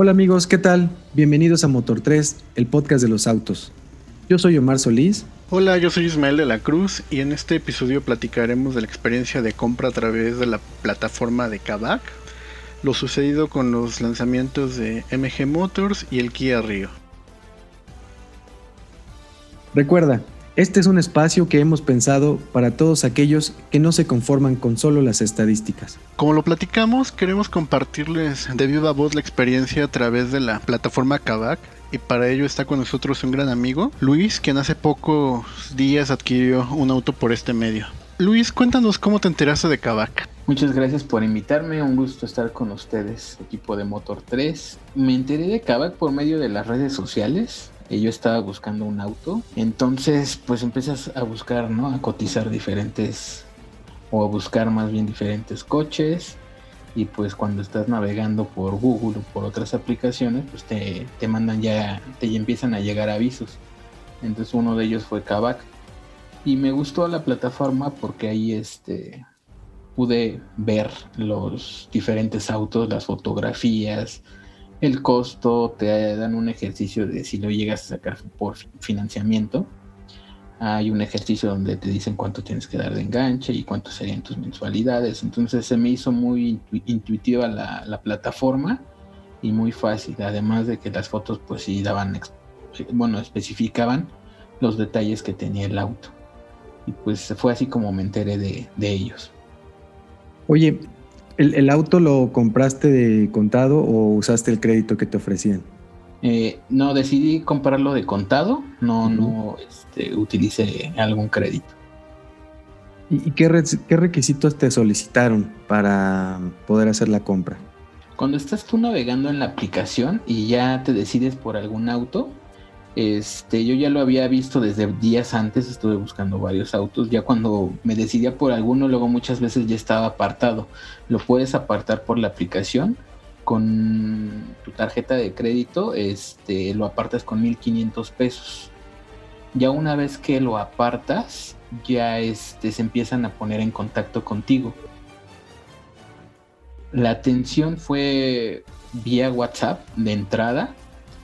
Hola amigos, ¿qué tal? Bienvenidos a Motor 3, el podcast de los autos. Yo soy Omar Solís. Hola, yo soy Ismael de la Cruz y en este episodio platicaremos de la experiencia de compra a través de la plataforma de Kavak, lo sucedido con los lanzamientos de MG Motors y el Kia Rio. Recuerda, este es un espacio que hemos pensado para todos aquellos que no se conforman con solo las estadísticas. Como lo platicamos, queremos compartirles de viva voz la experiencia a través de la plataforma Kavak y para ello está con nosotros un gran amigo, Luis, quien hace pocos días adquirió un auto por este medio. Luis, cuéntanos cómo te enteraste de Kavak. Muchas gracias por invitarme, un gusto estar con ustedes, equipo de Motor 3. Me enteré de Kavak por medio de las redes sociales. Yo estaba buscando un auto, entonces pues empiezas a buscar, ¿no? A cotizar diferentes, o a buscar más bien diferentes coches, y pues cuando estás navegando por Google o por otras aplicaciones, pues te, te mandan ya, te empiezan a llegar avisos. Entonces uno de ellos fue Kavak. Y me gustó la plataforma porque ahí este, pude ver los diferentes autos, las fotografías, el costo, te dan un ejercicio de si lo llegas a sacar por financiamiento. Hay un ejercicio donde te dicen cuánto tienes que dar de enganche y cuánto serían tus mensualidades. Entonces se me hizo muy intuitiva la, la plataforma y muy fácil. Además de que las fotos pues sí daban, bueno, especificaban los detalles que tenía el auto. Y pues fue así como me enteré de ellos. Oye, ¿el, ¿el, auto lo compraste de contado o usaste el crédito que te ofrecían? Eh, no, decidí comprarlo de contado, no, uh -huh. no este, utilicé algún crédito. ¿Y qué, re qué, requisitos te solicitaron para poder hacer la compra? Cuando estás tú navegando en la aplicación y ya te decides por algún auto, este, yo ya lo había visto desde días antes, estuve buscando varios autos, ya cuando me decidía por alguno, luego muchas veces ya estaba apartado. Lo puedes apartar por la aplicación con tu tarjeta de crédito, este, lo apartas con 1500 pesos. Ya una vez que lo apartas, ya este, se empiezan a poner en contacto contigo. La atención fue vía WhatsApp de entrada.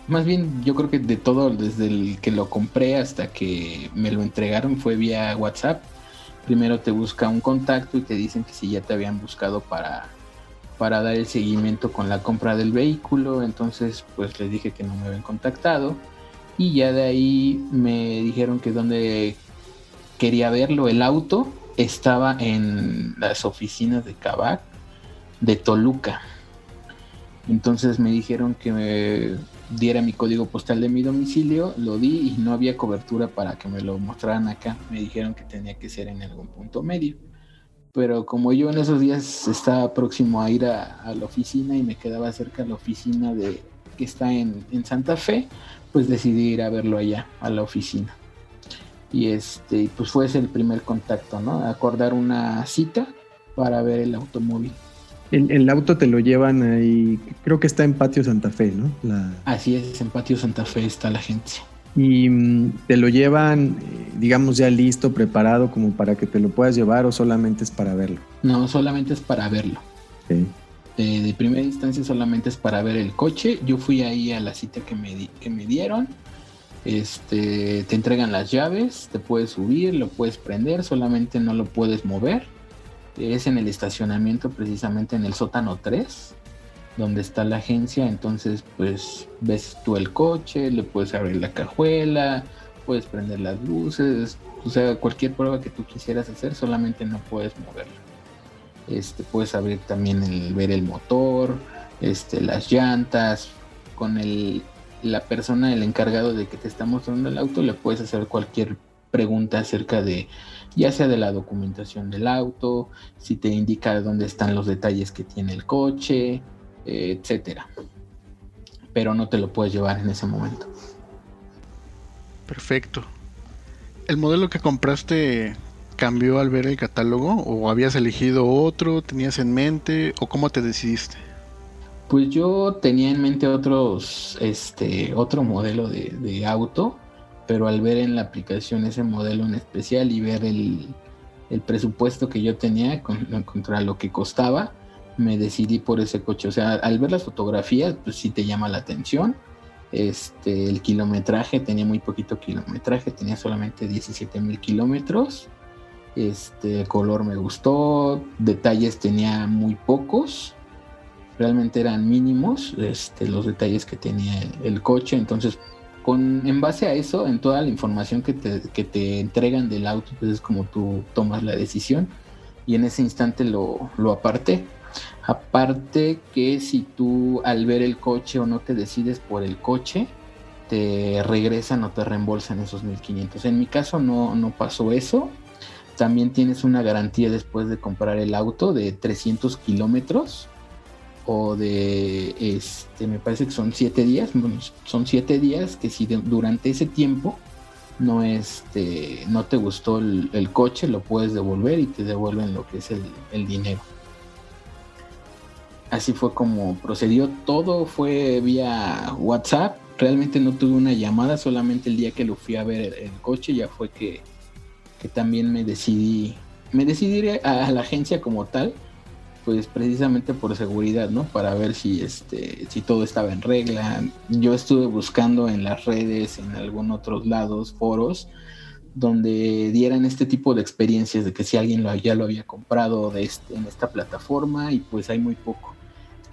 Más bien, yo creo que de todo, desde el que lo compré hasta que me lo entregaron, fue vía WhatsApp. Primero te busca un contacto y te dicen que si ya te habían buscado para para dar el seguimiento con la compra del vehículo. Entonces, pues les dije que no me habían contactado. Y ya de ahí me dijeron que donde quería verlo, el auto estaba en las oficinas de Cabac de Toluca. Entonces me dijeron que me diera mi código postal de mi domicilio, lo di y no había cobertura para que me lo mostraran acá. Me dijeron que tenía que ser en algún punto medio pero como yo en esos días estaba próximo a ir a, la oficina y me quedaba cerca de la oficina de que está en, en, Santa Fe, pues decidí ir a verlo allá, a la oficina. Y este, pues fue ese el primer contacto, ¿no? Acordar una cita para ver el automóvil. El, el auto te lo llevan ahí, creo que está en Patio Santa Fe, ¿no? La... Así es, en Patio Santa Fe está la agencia y mm, te lo llevan, digamos, ya listo, preparado como para que te lo puedas llevar o solamente es para verlo? No, solamente es para verlo. Okay. De, de, primera instancia solamente es para ver el coche. Yo fui ahí a la cita que me, di, que me dieron. Este, te entregan las llaves, te puedes subir, lo puedes prender, solamente no lo puedes mover. Es en el estacionamiento, precisamente en el sótano 3 donde está la agencia, entonces pues ves tú el coche, le puedes abrir la cajuela, puedes prender las luces, o sea, cualquier prueba que tú quisieras hacer, solamente no puedes moverlo. Este, puedes abrir también el ver el motor, este, las llantas, con el, la persona, el encargado de que te está mostrando el auto, le puedes hacer cualquier pregunta acerca de ya sea de la documentación del auto, si te indica dónde están los detalles que tiene el coche, etcétera. Pero no te lo puedes llevar en ese momento. Perfecto. ¿El modelo que compraste cambió al ver el catálogo o habías elegido otro, tenías en mente o cómo te decidiste? Pues yo tenía en mente otros, este, otro modelo de, de auto, pero al ver en la aplicación ese modelo en especial y ver el, el presupuesto que yo tenía con, contra lo que costaba, me decidí por ese coche. O sea, al ver las fotografías, pues sí te llama la atención. Este, el kilometraje tenía muy poquito kilometraje, tenía solamente 17 mil kilómetros. Este color me gustó, detalles tenía muy pocos, realmente eran mínimos este, los detalles que tenía el, coche. Entonces, con, en base a eso, en toda la información que te, que te entregan del auto, pues es como tú tomas la decisión. Y en ese instante lo, lo aparté. Aparte que si tú al ver el coche o no te decides por el coche, te regresan o te reembolsan esos 1500. En mi caso no, no pasó eso. También tienes una garantía después de comprar el auto de 300 kilómetros o de, este, me parece que son 7 días. son 7 días que si durante ese tiempo no, este, no te gustó el, coche, lo puedes devolver y te devuelven lo que es el dinero así fue como procedió. Todo fue vía WhatsApp. Realmente no tuve una llamada, solamente el día que lo fui a ver el, coche ya fue que, también me decidí, me decidí a, la agencia como tal, pues precisamente por seguridad, ¿no? Para ver si este, si todo estaba en regla. Yo estuve buscando en las redes, en algunos otros lados, foros, donde dieran este tipo de experiencias de que si alguien lo, ya lo había comprado de este, en esta plataforma y pues hay muy poco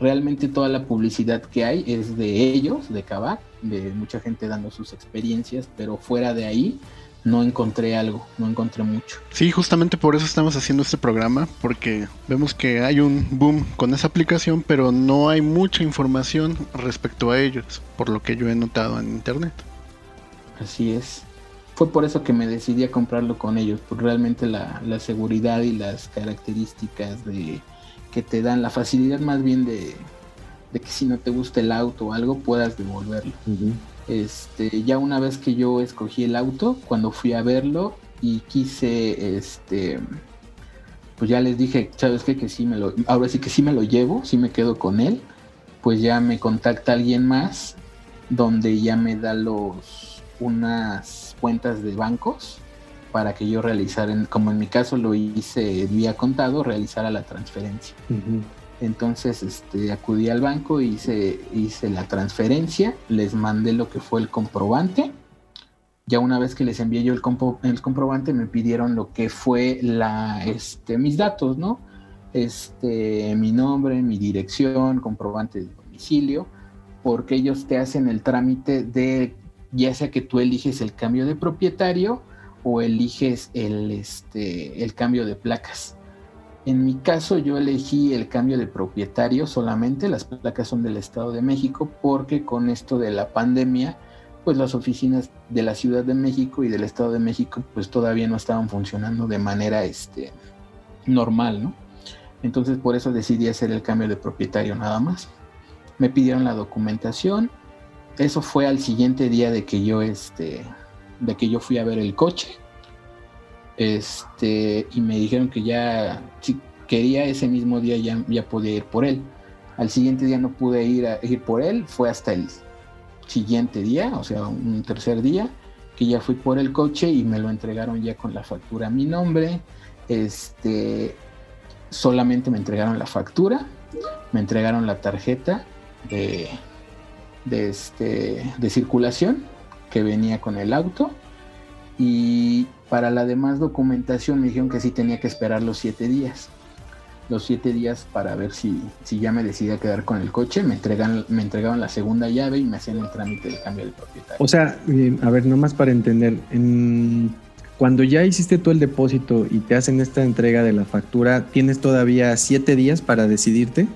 realmente toda la publicidad que hay es de ellos, de Kavak, de mucha gente dando sus experiencias, pero fuera de ahí no encontré algo, no encontré mucho. Sí, justamente por eso estamos haciendo este programa, porque vemos que hay un boom con esa aplicación, pero no hay mucha información respecto a ellos, por lo que yo he notado en internet. Así es. Fue por eso que me decidí a comprarlo con ellos, por realmente la, la seguridad y las características de, que te dan la facilidad más bien de, que si no te gusta el auto o algo puedas devolverlo. Este, ya una vez que yo escogí el auto, cuando fui a verlo y quise, este, pues ya les dije, ¿sabes qué? Que sí me lo, ahora sí que sí me lo llevo, sí me quedo con él, pues ya me contacta alguien más donde ya me da los, unas cuentas de bancos para que yo realizara, como en mi caso lo hice vía contado, realizara la transferencia. Entonces este, acudí al banco, hice, hice la transferencia, les mandé lo que fue el comprobante. Ya una vez que les envié yo el, comprobante, me pidieron lo que fue la, este, mis datos, ¿no? Este, mi nombre, mi dirección, comprobante de domicilio, porque ellos te hacen el trámite de, ya sea que tú eliges el cambio de propietario o eliges el, este, el cambio de placas. En mi caso yo elegí el cambio de propietario solamente, las placas son del Estado de México porque con esto de la pandemia, pues las oficinas de la Ciudad de México y del Estado de México pues todavía no estaban funcionando de manera este, normal, ¿no? Entonces por eso decidí hacer el cambio de propietario nada más. Me pidieron la documentación, eso fue al siguiente día de que yo este, de que yo fui a ver el coche. Este, y me dijeron que ya, si quería ese mismo día, ya, podía ir por él. Al siguiente día no pude ir por él, fue hasta el siguiente día, o sea, un tercer día, que ya fui por el coche y me lo entregaron ya con la factura a mi nombre. Este, solamente me entregaron la factura, me entregaron la tarjeta de, de, este, de circulación que venía con el auto y para la demás documentación me dijeron que sí tenía que esperar los siete días. Los siete días para ver si, si ya me decidía quedar con el coche, me, entregan, me entregaban la segunda llave y me hacían el trámite de cambio de propietario. O sea, eh, a ver, nomás para entender, cuando ya hiciste todo el depósito y te hacen esta entrega de la factura, ¿tienes todavía siete días para decidirte?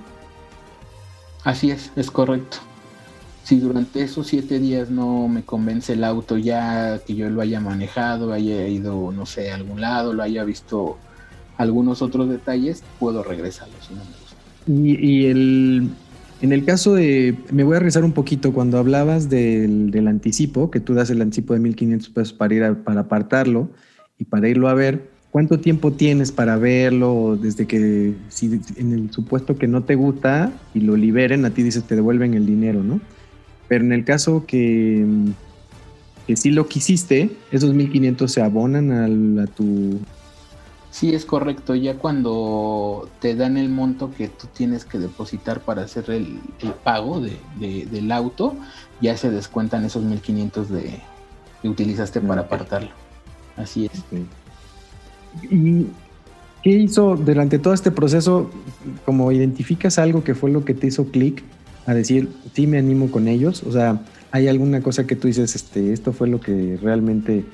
Así es, es correcto si durante esos siete días no me convence el auto ya que yo lo haya manejado, haya ido, no sé, a algún lado, lo haya visto algunos otros detalles, puedo regresarlo si no me gusta. Y, el, en el caso de, me voy a regresar un poquito, cuando hablabas del, del anticipo, que tú das el anticipo de 1.500 pesos para ir a, para apartarlo y para irlo a ver, ¿cuánto tiempo tienes para verlo desde que, si en el supuesto que no te gusta y lo liberen, a ti dices te devuelven el dinero, ¿no? Pero en el caso que, que sí lo quisiste, esos 1500 se abonan a, tu... Sí, es correcto. Ya cuando te dan el monto que tú tienes que depositar para hacer el, pago de, del auto, ya se descuentan esos 1500 de, que utilizaste para apartarlo. Así es. ¿Y qué hizo durante todo este proceso? Como identificas algo que fue lo que te hizo clic a decir, sí me animo con ellos. O sea, ¿hay alguna cosa que tú dices, este, esto fue lo que realmente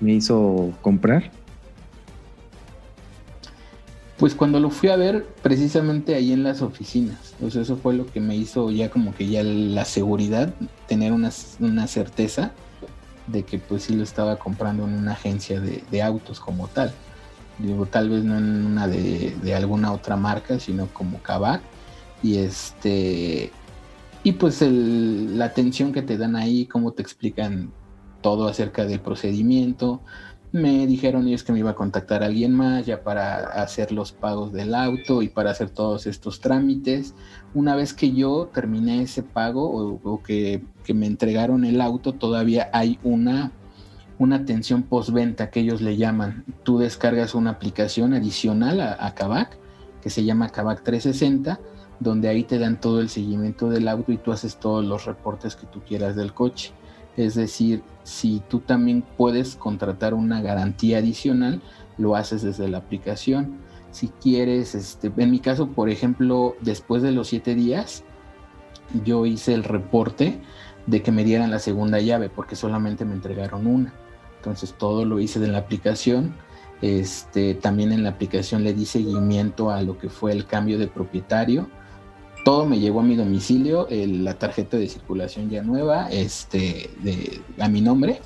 me hizo comprar? Pues cuando lo fui a ver, precisamente ahí en las oficinas. Pues eso fue lo que me hizo ya como que ya la seguridad, tener una, certeza de que pues sí lo estaba comprando en una agencia de, autos como tal. Digo, tal vez no en una de, alguna otra marca, sino como Kavak. Y este. Y pues la atención que te dan ahí, cómo te explican todo acerca del procedimiento, me dijeron ellos que me iba a contactar a alguien más ya para hacer los pagos del auto y para hacer todos estos trámites. Una vez que yo terminé ese pago o, que, me entregaron el auto, todavía hay una, una atención postventa que ellos le llaman. Tú descargas una aplicación adicional a, a Kavak que se llama Kavak 360 donde ahí te dan todo el seguimiento del auto y tú haces todos los reportes que tú quieras del coche. Es decir, si tú también puedes contratar una garantía adicional, lo haces desde la aplicación. Si quieres, este, en mi caso, por ejemplo, después de los siete días, yo hice el reporte de que me dieran la segunda llave porque solamente me entregaron una. Entonces todo lo hice de la aplicación. Este, también en la aplicación le di seguimiento a lo que fue el cambio de propietario todo me llegó a mi domicilio, la tarjeta de circulación ya nueva, este, de, a mi nombre,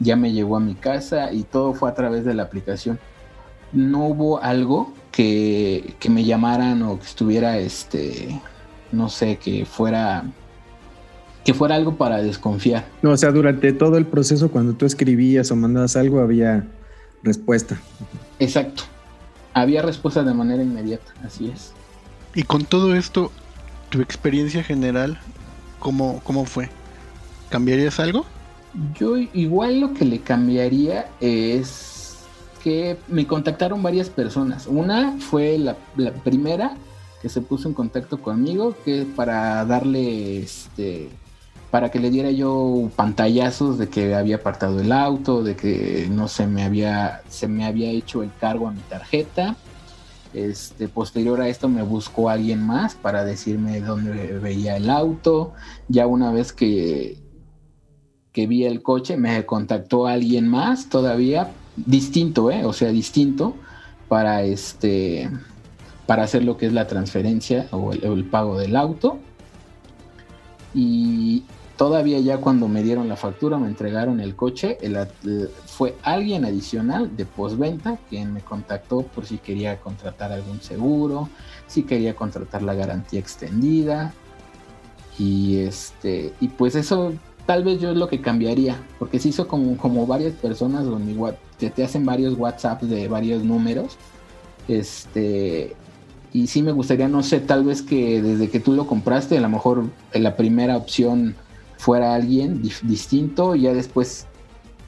ya me llegó a mi casa y todo fue a través de la aplicación. No hubo algo que, me llamaran o que estuviera, este, no sé, que fuera que fuera algo para desconfiar. No, o sea, durante todo el proceso, cuando tú escribías o mandabas algo, había respuesta. Exacto. Había respuesta de manera inmediata, así es. Y con todo esto, tu experiencia general, ¿cómo, cómo fue? ¿Cambiarías algo? Yo igual lo que le cambiaría es que me contactaron varias personas. Una fue la, primera que se puso en contacto conmigo, que para darle este para que le diera yo pantallazos de que había apartado el auto, de que no se me había se me había hecho el cargo a mi tarjeta este, posterior a esto me buscó alguien más para decirme dónde veía el auto. Ya una vez que, que vi el coche, me contactó alguien más todavía, distinto, ¿eh? o sea, distinto, para, este, para hacer lo que es la transferencia o el, el pago del auto. Y Todavía ya cuando me dieron la factura, me entregaron el coche, fue alguien adicional de postventa quien me contactó por si quería contratar algún seguro, si quería contratar la garantía extendida. Y este, y pues eso tal vez yo es lo que cambiaría, porque se hizo como, como varias personas donde te, te hacen varios WhatsApps de varios números. Este, y sí me gustaría, no sé, tal vez que desde que tú lo compraste, a lo mejor la primera opción fuera alguien distinto y ya después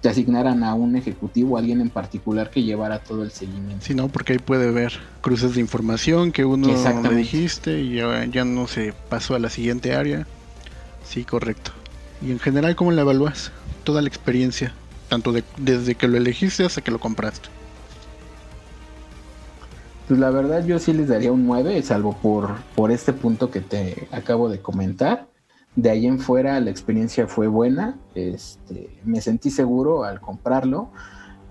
te asignaran a un ejecutivo, alguien en particular que llevara todo el seguimiento. Sí, no, porque ahí puede ver cruces de información que uno le dijiste y ya, no se pasó a la siguiente área. Sí, correcto. Y en general, ¿cómo la evalúas? Toda la experiencia, tanto desde que lo elegiste hasta que lo compraste. Pues la verdad yo sí les daría un 9, salvo por, por este punto que te acabo de comentar de ahí en fuera la experiencia fue buena, este, me sentí seguro al comprarlo.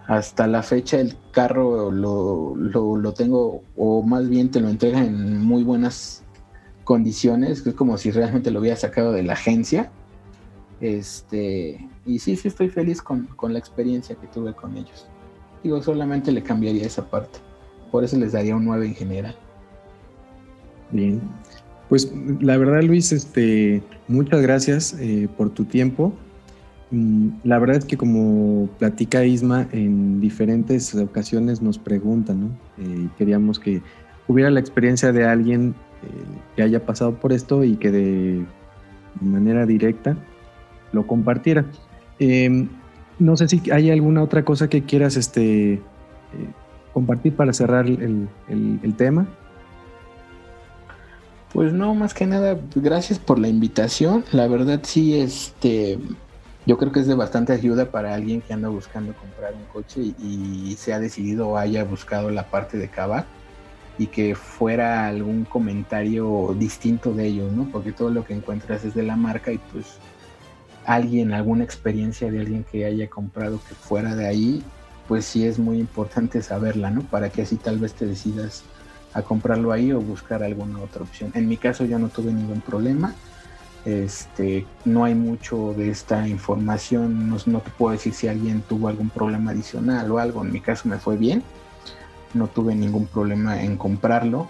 Hasta la fecha el carro lo, lo, tengo, o más bien te lo entrega en muy buenas condiciones, es como si realmente lo hubiera sacado de la agencia. Este, y sí, sí estoy feliz con, con la experiencia que tuve con ellos. Digo, solamente le cambiaría esa parte. Por eso les daría un 9 en general. Bien. Pues la verdad, Luis, este, muchas gracias eh, por tu tiempo. Mm, la verdad es que como platica Isma, en diferentes ocasiones nos preguntan, ¿no? Eh, queríamos que hubiera la experiencia de alguien eh, que haya pasado por esto y que de manera directa lo compartiera. Em, no sé si hay alguna otra cosa que quieras este, compartir para cerrar el, tema? Pues no, más que nada, gracias por la invitación. La verdad sí, este, yo creo que es de bastante ayuda para alguien que anda buscando comprar un coche y, se ha decidido o haya buscado la parte de Kavak y que fuera algún comentario distinto de ellos, ¿no? Porque todo lo que encuentras es de la marca y pues alguien, alguna experiencia de alguien que haya comprado que fuera de ahí, pues sí es muy importante saberla, ¿no? Para que así tal vez te decidas a comprarlo ahí o buscar alguna otra opción. En mi caso yo no tuve ningún problema. Este, no hay mucho de esta información, no, no te puedo decir si alguien tuvo algún problema adicional o algo, en mi caso me fue bien, no tuve ningún problema en comprarlo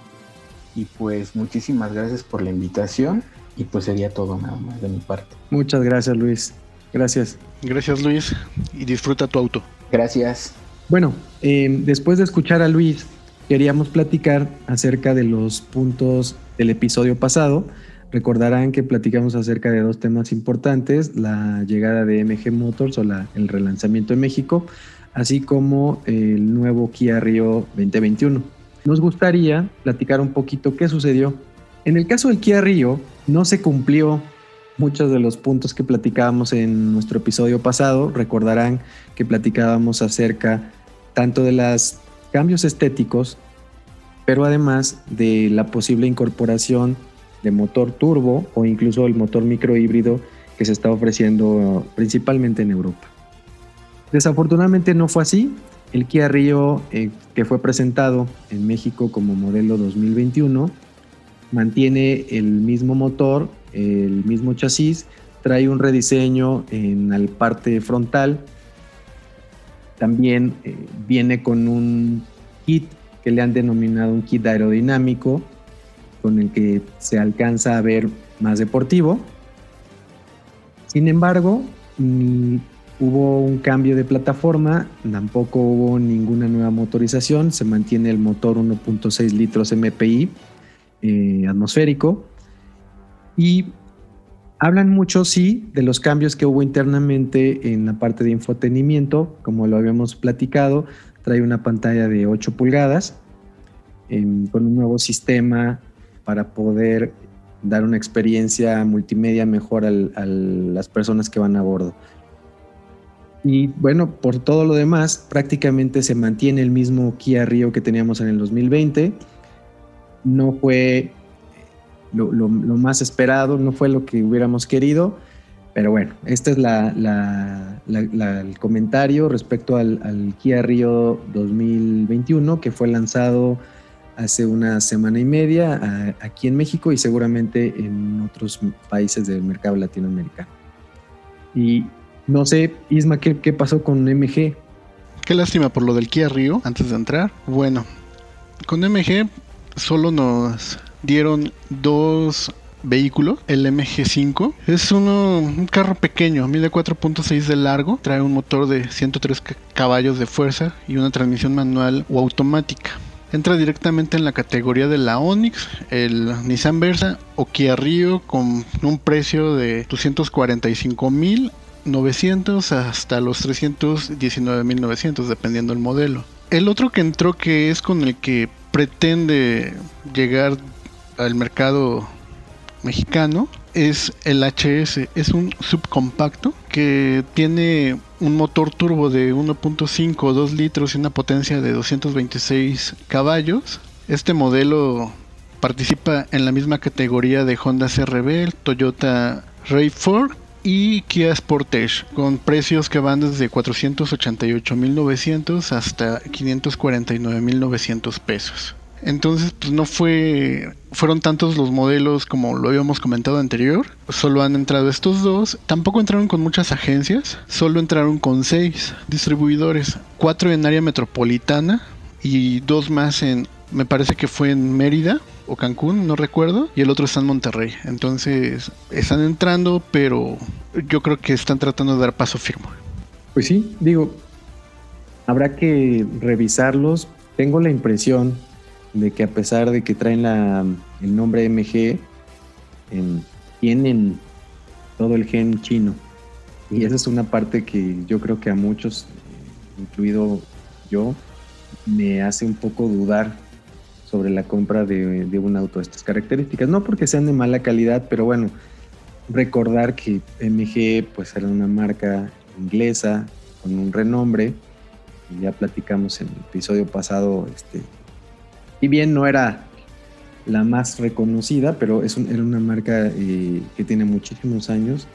y pues muchísimas gracias por la invitación y pues sería todo nada más de mi parte. Muchas gracias Luis. Gracias. Gracias Luis y disfruta tu auto. Gracias. Bueno, eh, después de escuchar a Luis, queríamos platicar acerca de los puntos del episodio pasado. Recordarán que platicamos acerca de dos temas importantes, la llegada de MG Motors o el relanzamiento en México, así como el nuevo Kia Rio 2021. Nos gustaría platicar un poquito qué sucedió. En el caso del Kia Rio, no se cumplió muchos de los puntos que platicábamos en nuestro episodio pasado. Recordarán que platicábamos acerca tanto de los cambios estéticos, pero además de la posible incorporación de motor turbo o incluso el motor microhíbrido que se está ofreciendo principalmente en Europa. Desafortunadamente no fue así. El Kia Rio eh, que fue presentado en México como modelo 2021 mantiene el mismo motor, el mismo chasis, trae un rediseño en la parte frontal, también eh, viene con un kit que le han denominado un kit aerodinámico, con el que se alcanza a ver más deportivo. Sin embargo, ni hubo un cambio de plataforma, tampoco hubo ninguna nueva motorización, se mantiene el motor 1.6 litros MPI eh, atmosférico. Y hablan mucho, sí, de los cambios que hubo internamente en la parte de infotenimiento, como lo habíamos platicado, trae una pantalla de 8 pulgadas con un nuevo sistema para poder dar una experiencia multimedia mejor a las personas que van a bordo. Y bueno, por todo lo demás, prácticamente se mantiene el mismo Kia Rio que teníamos en el 2020 no fue lo, más esperado, no fue lo que hubiéramos querido, pero bueno, este es el comentario respecto al, Kia Rio 2021 que fue lanzado hace una semana y media aquí en México y seguramente en otros países del mercado latinoamericano. Y no sé, Isma, ¿qué, qué pasó con MG? Qué lástima por lo del Kia Rio antes de entrar. Bueno, con MG solo nos dieron dos vehículos, el MG5. Es uno, un carro pequeño, mide 4.6 de largo, trae un motor de 103 caballos de fuerza y una transmisión manual o automática. Entra directamente en la categoría de la Onix, el Nissan Versa o Kia Rio con un precio de 245.900 hasta los 319.900 dependiendo del modelo. El otro que entró que es con el que pretende llegar al mercado mexicano es el HS. Es un subcompacto que tiene un motor turbo de 1.5 o 2 litros y una potencia de 226 caballos. Este modelo participa en la misma categoría de Honda CRV, Toyota RAV4 y Kia Sportage con precios que van desde 488.900 hasta 549.900 pesos. Entonces, pues no fue fueron tantos los modelos como lo habíamos comentado anterior, solo han entrado estos dos, tampoco entraron con muchas agencias, solo entraron con seis distribuidores, cuatro en área metropolitana y dos más en, me parece que fue en Mérida, o Cancún, no recuerdo, y el otro está en Monterrey. Entonces, están entrando, pero yo creo que están tratando de dar paso firme. Pues sí, digo, habrá que revisarlos. Tengo la impresión de que a pesar de que traen la, el nombre MG, tienen todo el gen chino. Y esa es una parte que yo creo que a muchos, incluido yo, me hace un poco dudar sobre la compra de, de un auto de estas características. No porque sean de mala calidad, pero bueno, recordar que MG pues era una marca inglesa con un renombre. Ya platicamos en el episodio pasado, este, y bien no era la más reconocida, pero es era una marca eh, que tiene muchísimos años.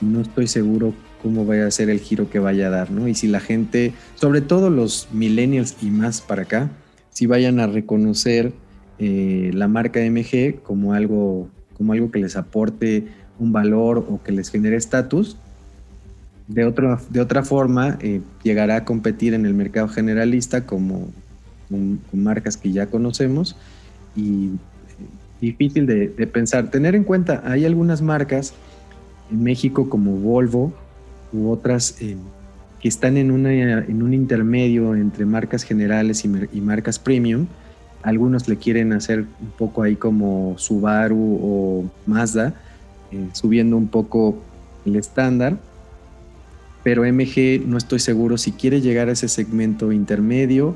No estoy seguro cómo vaya a ser el giro que vaya a dar, ¿no? Y si la gente, sobre todo los millennials y más para acá, si vayan a reconocer eh, la marca MG como algo, como algo que les aporte un valor o que les genere estatus. De, de otra forma, eh, llegará a competir en el mercado generalista como con, marcas que ya conocemos y eh, difícil de, pensar. Tener en cuenta, hay algunas marcas en México como Volvo u otras eh, que están en, una, en un intermedio entre marcas generales y, marcas premium. Algunos le quieren hacer un poco ahí como Subaru o Mazda, eh, subiendo un poco el estándar. Pero MG no estoy seguro si quiere llegar a ese segmento intermedio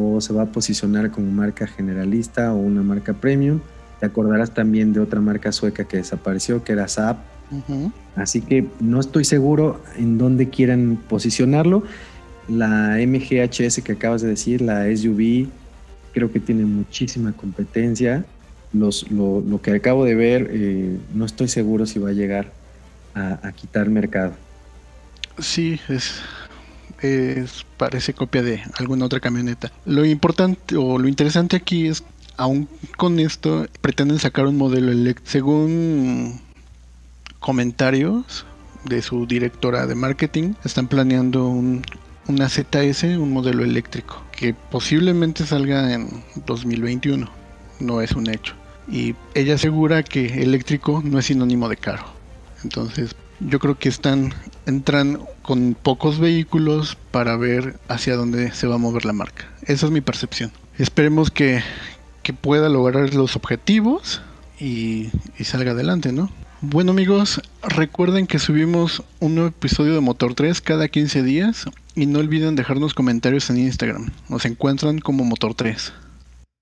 o se va a posicionar como marca generalista o una marca premium. Te acordarás también de otra marca sueca que desapareció, que era Saab. Así que no estoy seguro en dónde quieran posicionarlo. La MGHS que acabas de decir, la SUV, creo que tiene muchísima competencia. Los, lo, que acabo de ver, eh, no estoy seguro si va a llegar a, a quitar mercado. Sí, es, es, parece copia de alguna otra camioneta. Lo importante o lo interesante aquí es, aún con esto, pretenden sacar un modelo eléctrico. Según comentarios de su directora de marketing, están planeando un, una ZS, un modelo eléctrico, que posiblemente salga en 2021. No es un hecho. Y ella asegura que eléctrico no es sinónimo de caro. Entonces, yo creo que están entran con pocos vehículos para ver hacia dónde se va a mover la marca. Esa es mi percepción. Esperemos que, pueda lograr los objetivos y, y, salga adelante, ¿no? Bueno amigos, recuerden que subimos un nuevo episodio de Motor 3 cada 15 días y no olviden dejarnos comentarios en Instagram. Nos encuentran como Motor 3.